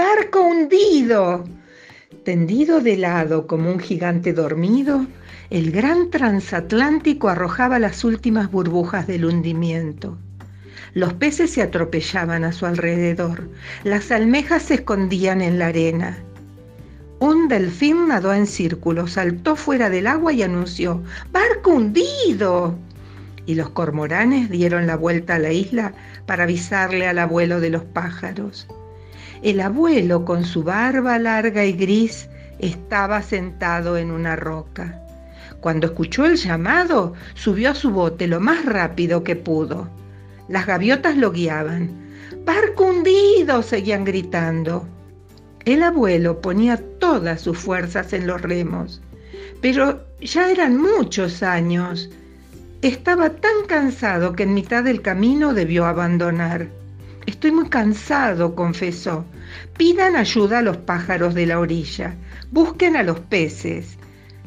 barco hundido. Tendido de lado como un gigante dormido, el gran transatlántico arrojaba las últimas burbujas del hundimiento. Los peces se atropellaban a su alrededor, las almejas se escondían en la arena. Un delfín nadó en círculo, saltó fuera del agua y anunció, ¡Barco hundido! Y los cormoranes dieron la vuelta a la isla para avisarle al abuelo de los pájaros. El abuelo, con su barba larga y gris, estaba sentado en una roca. Cuando escuchó el llamado, subió a su bote lo más rápido que pudo. Las gaviotas lo guiaban. ¡Barco hundido! seguían gritando. El abuelo ponía todas sus fuerzas en los remos, pero ya eran muchos años. Estaba tan cansado que en mitad del camino debió abandonar. Estoy muy cansado, confesó. Pidan ayuda a los pájaros de la orilla. Busquen a los peces.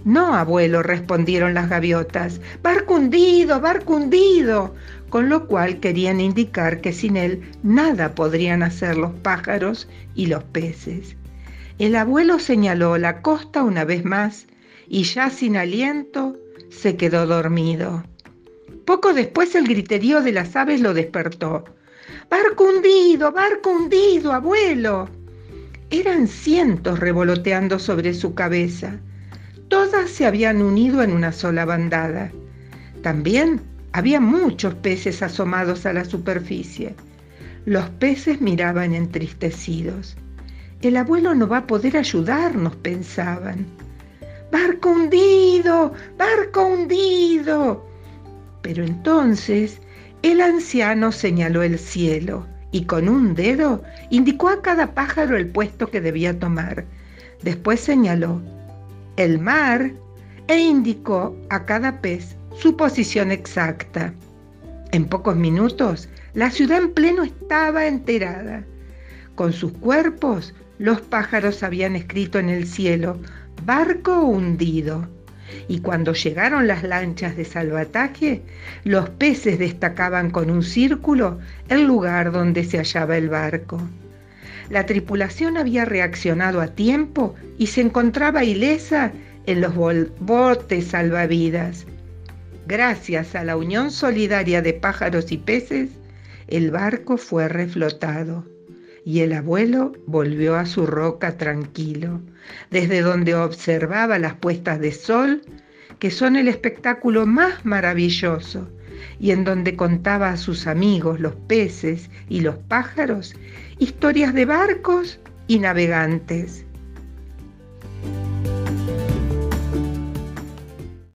No, abuelo, respondieron las gaviotas. Barco hundido, barco hundido. Con lo cual querían indicar que sin él nada podrían hacer los pájaros y los peces. El abuelo señaló la costa una vez más y ya sin aliento se quedó dormido. Poco después el griterío de las aves lo despertó. Barco hundido, barco hundido, abuelo. Eran cientos revoloteando sobre su cabeza Todas se habían unido en una sola bandada. También había muchos peces asomados a la superficie. Los peces miraban entristecidos. El abuelo no va a poder ayudarnos, pensaban. Barco hundido, barco hundido. Pero entonces el anciano señaló el cielo y con un dedo indicó a cada pájaro el puesto que debía tomar. Después señaló, el mar e indicó a cada pez su posición exacta. En pocos minutos, la ciudad en pleno estaba enterada. Con sus cuerpos, los pájaros habían escrito en el cielo, barco hundido. Y cuando llegaron las lanchas de salvataje, los peces destacaban con un círculo el lugar donde se hallaba el barco. La tripulación había reaccionado a tiempo y se encontraba ilesa en los botes salvavidas. Gracias a la unión solidaria de pájaros y peces, el barco fue reflotado y el abuelo volvió a su roca tranquilo, desde donde observaba las puestas de sol, que son el espectáculo más maravilloso, y en donde contaba a sus amigos, los peces y los pájaros, historias de barcos y navegantes.